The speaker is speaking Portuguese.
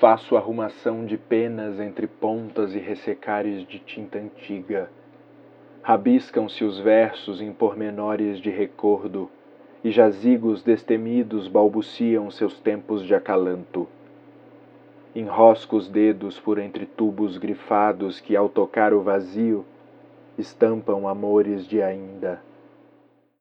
Faço arrumação de penas entre pontas e ressecares de tinta antiga. Rabiscam-se os versos em pormenores de recordo, e jazigos destemidos balbuciam seus tempos de acalanto. Enrosco os dedos por entre tubos grifados que, ao tocar o vazio, estampam amores de ainda.